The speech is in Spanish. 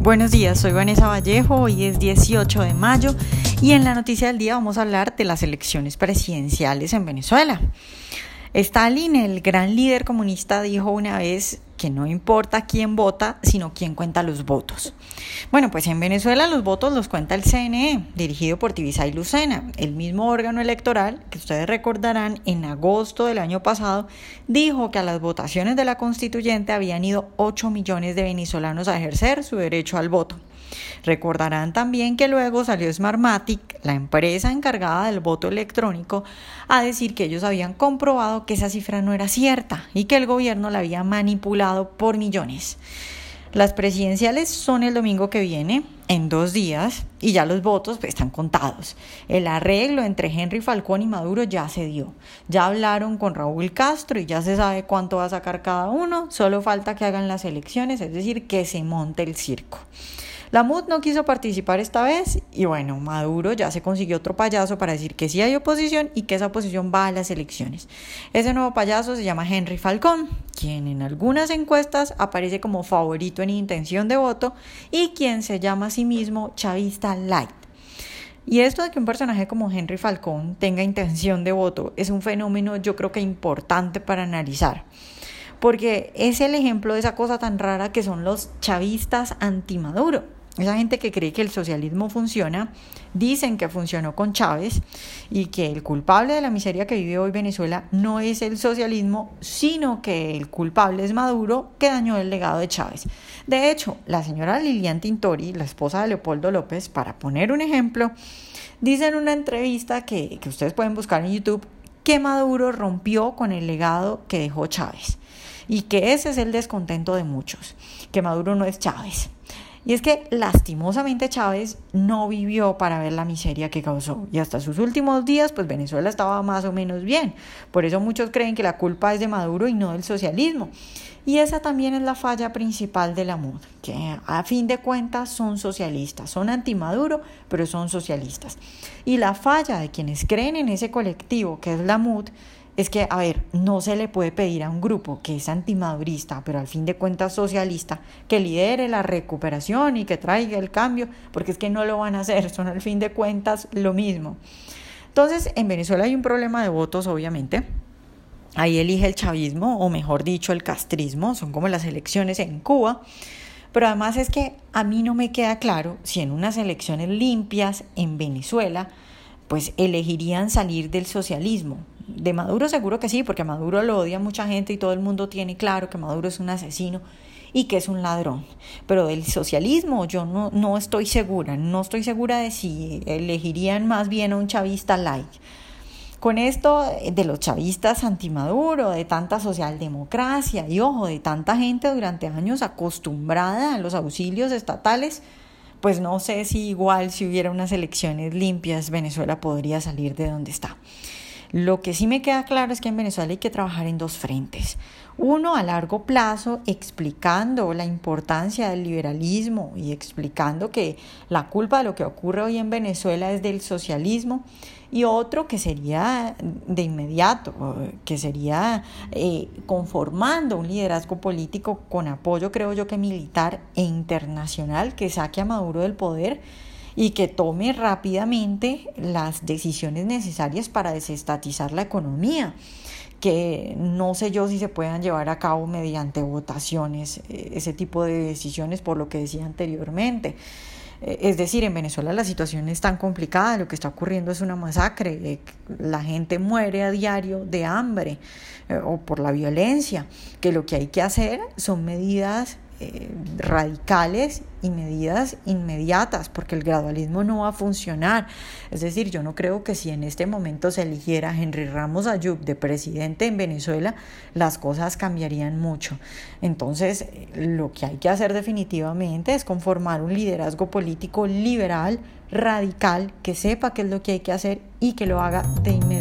Buenos días, soy Vanessa Vallejo, hoy es 18 de mayo y en la noticia del día vamos a hablar de las elecciones presidenciales en Venezuela. Stalin, el gran líder comunista, dijo una vez que no importa quién vota, sino quién cuenta los votos. Bueno, pues en Venezuela los votos los cuenta el CNE, dirigido por Tibisay Lucena, el mismo órgano electoral que ustedes recordarán en agosto del año pasado dijo que a las votaciones de la constituyente habían ido 8 millones de venezolanos a ejercer su derecho al voto. Recordarán también que luego salió Smartmatic, la empresa encargada del voto electrónico, a decir que ellos habían comprobado que esa cifra no era cierta y que el gobierno la había manipulado por millones. Las presidenciales son el domingo que viene, en dos días, y ya los votos pues, están contados. El arreglo entre Henry Falcón y Maduro ya se dio. Ya hablaron con Raúl Castro y ya se sabe cuánto va a sacar cada uno. Solo falta que hagan las elecciones, es decir, que se monte el circo. La MUD no quiso participar esta vez y bueno, Maduro ya se consiguió otro payaso para decir que sí hay oposición y que esa oposición va a las elecciones. Ese nuevo payaso se llama Henry Falcón, quien en algunas encuestas aparece como favorito en intención de voto y quien se llama a sí mismo chavista light. Y esto de que un personaje como Henry Falcón tenga intención de voto es un fenómeno yo creo que importante para analizar porque es el ejemplo de esa cosa tan rara que son los chavistas anti-Maduro. Esa gente que cree que el socialismo funciona, dicen que funcionó con Chávez y que el culpable de la miseria que vive hoy Venezuela no es el socialismo, sino que el culpable es Maduro que dañó el legado de Chávez. De hecho, la señora Lilian Tintori, la esposa de Leopoldo López, para poner un ejemplo, dice en una entrevista que, que ustedes pueden buscar en YouTube que Maduro rompió con el legado que dejó Chávez y que ese es el descontento de muchos, que Maduro no es Chávez. Y es que lastimosamente Chávez no vivió para ver la miseria que causó y hasta sus últimos días pues Venezuela estaba más o menos bien. Por eso muchos creen que la culpa es de Maduro y no del socialismo. Y esa también es la falla principal de la MUD, que a fin de cuentas son socialistas, son anti-Maduro, pero son socialistas. Y la falla de quienes creen en ese colectivo que es la MUD es que, a ver, no se le puede pedir a un grupo que es antimadurista, pero al fin de cuentas socialista, que lidere la recuperación y que traiga el cambio, porque es que no lo van a hacer, son al fin de cuentas lo mismo. Entonces, en Venezuela hay un problema de votos, obviamente. Ahí elige el chavismo, o mejor dicho, el castrismo, son como las elecciones en Cuba. Pero además es que a mí no me queda claro si en unas elecciones limpias en Venezuela, pues elegirían salir del socialismo, de Maduro seguro que sí, porque Maduro lo odia mucha gente y todo el mundo tiene claro que Maduro es un asesino y que es un ladrón. Pero del socialismo yo no, no estoy segura, no estoy segura de si elegirían más bien a un chavista light. Con esto de los chavistas anti-Maduro, de tanta socialdemocracia y ojo, de tanta gente durante años acostumbrada a los auxilios estatales, pues no sé si igual si hubiera unas elecciones limpias Venezuela podría salir de donde está. Lo que sí me queda claro es que en Venezuela hay que trabajar en dos frentes. Uno, a largo plazo, explicando la importancia del liberalismo y explicando que la culpa de lo que ocurre hoy en Venezuela es del socialismo. Y otro que sería de inmediato, que sería eh, conformando un liderazgo político con apoyo, creo yo, que militar e internacional, que saque a Maduro del poder y que tome rápidamente las decisiones necesarias para desestatizar la economía que no sé yo si se puedan llevar a cabo mediante votaciones, eh, ese tipo de decisiones por lo que decía anteriormente. Eh, es decir, en Venezuela la situación es tan complicada, lo que está ocurriendo es una masacre, eh, la gente muere a diario de hambre o por la violencia, que lo que hay que hacer son medidas eh, radicales y medidas inmediatas, porque el gradualismo no va a funcionar. Es decir, yo no creo que si en este momento se eligiera Henry Ramos Ayub de presidente en Venezuela, las cosas cambiarían mucho. Entonces, lo que hay que hacer definitivamente es conformar un liderazgo político liberal, radical, que sepa qué es lo que hay que hacer y que lo haga de inmediato.